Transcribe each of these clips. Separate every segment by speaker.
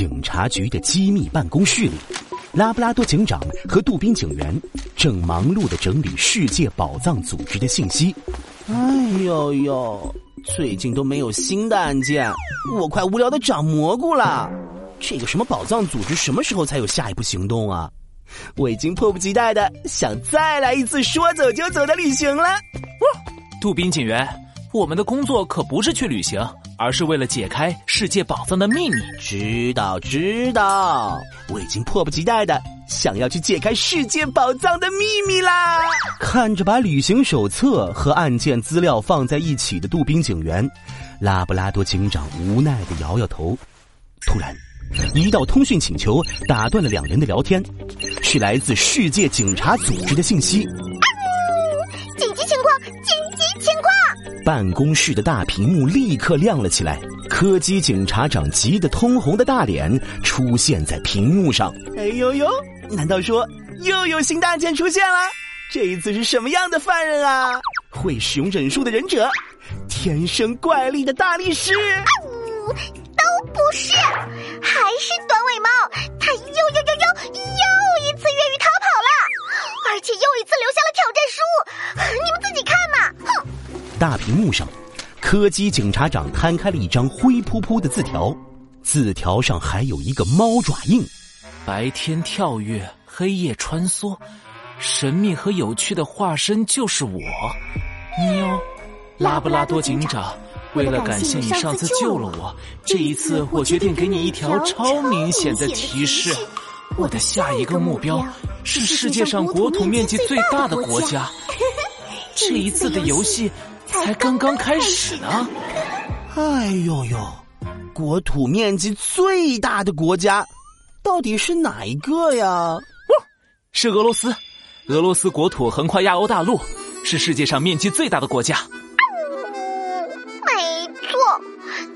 Speaker 1: 警察局的机密办公室里，拉布拉多警长和杜宾警员正忙碌的整理世界宝藏组织的信息。
Speaker 2: 哎呦呦，最近都没有新的案件，我快无聊的长蘑菇了。这个什么宝藏组织什么时候才有下一步行动啊？我已经迫不及待的想再来一次说走就走的旅行了。
Speaker 3: 杜宾警员，我们的工作可不是去旅行，而是为了解开世界宝藏的秘密。
Speaker 2: 知道知道，我已经迫不及待的想要去解开世界宝藏的秘密啦！
Speaker 1: 看着把旅行手册和案件资料放在一起的杜宾警员，拉布拉多警长无奈的摇摇头。突然。一道通讯请求打断了两人的聊天，是来自世界警察组织的信息。办公室的大屏幕立刻亮了起来，柯基警察长急得通红的大脸出现在屏幕上。
Speaker 2: 哎呦呦！难道说又有新案件出现了？这一次是什么样的犯人啊？会使用忍术的忍者？天生怪力的大力士？
Speaker 4: 都不是。还是短
Speaker 1: 大屏幕上，柯基警察长摊开了一张灰扑扑的字条，字条上还有一个猫爪印。
Speaker 3: 白天跳跃，黑夜穿梭，神秘和有趣的化身就是我，喵！拉布拉多警长。为了感谢你上次救了我，这一次我决定给你一条超明显的提示：我的下一个目标是世界上国土面积最大的国家。这一次的游戏才刚刚开始呢。
Speaker 2: 哎呦呦，国土面积最大的国家到底是哪一个呀？
Speaker 3: 是俄罗斯。俄罗斯国土横跨亚欧大陆，是世界上面积最大的国家。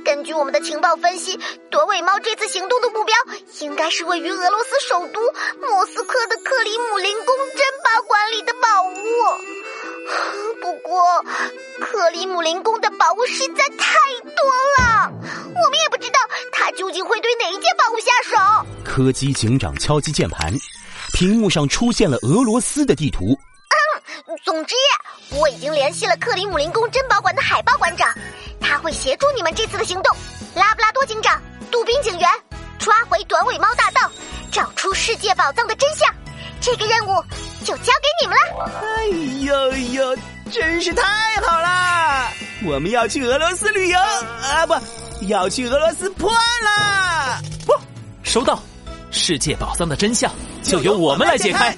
Speaker 4: 根据我们的情报分析，短尾猫这次行动的目标应该是位于俄罗斯首都莫斯科的克里姆林宫珍克里姆林宫的宝物实在太多了，我们也不知道他究竟会对哪一件宝物下手。
Speaker 1: 柯基警长敲击键盘，屏幕上出现了俄罗斯的地图。
Speaker 4: 嗯，总之，我已经联系了克里姆林宫珍宝馆的海豹馆长。他会协助你们这次的行动，拉布拉多警长、杜宾警员，抓回短尾猫大盗，找出世界宝藏的真相。这个任务就交给你们了。
Speaker 2: 哎呦呦，真是太好啦！我们要去俄罗斯旅游啊，不要去俄罗斯破案啦！
Speaker 3: 不，收到，世界宝藏的真相就由我们来解开。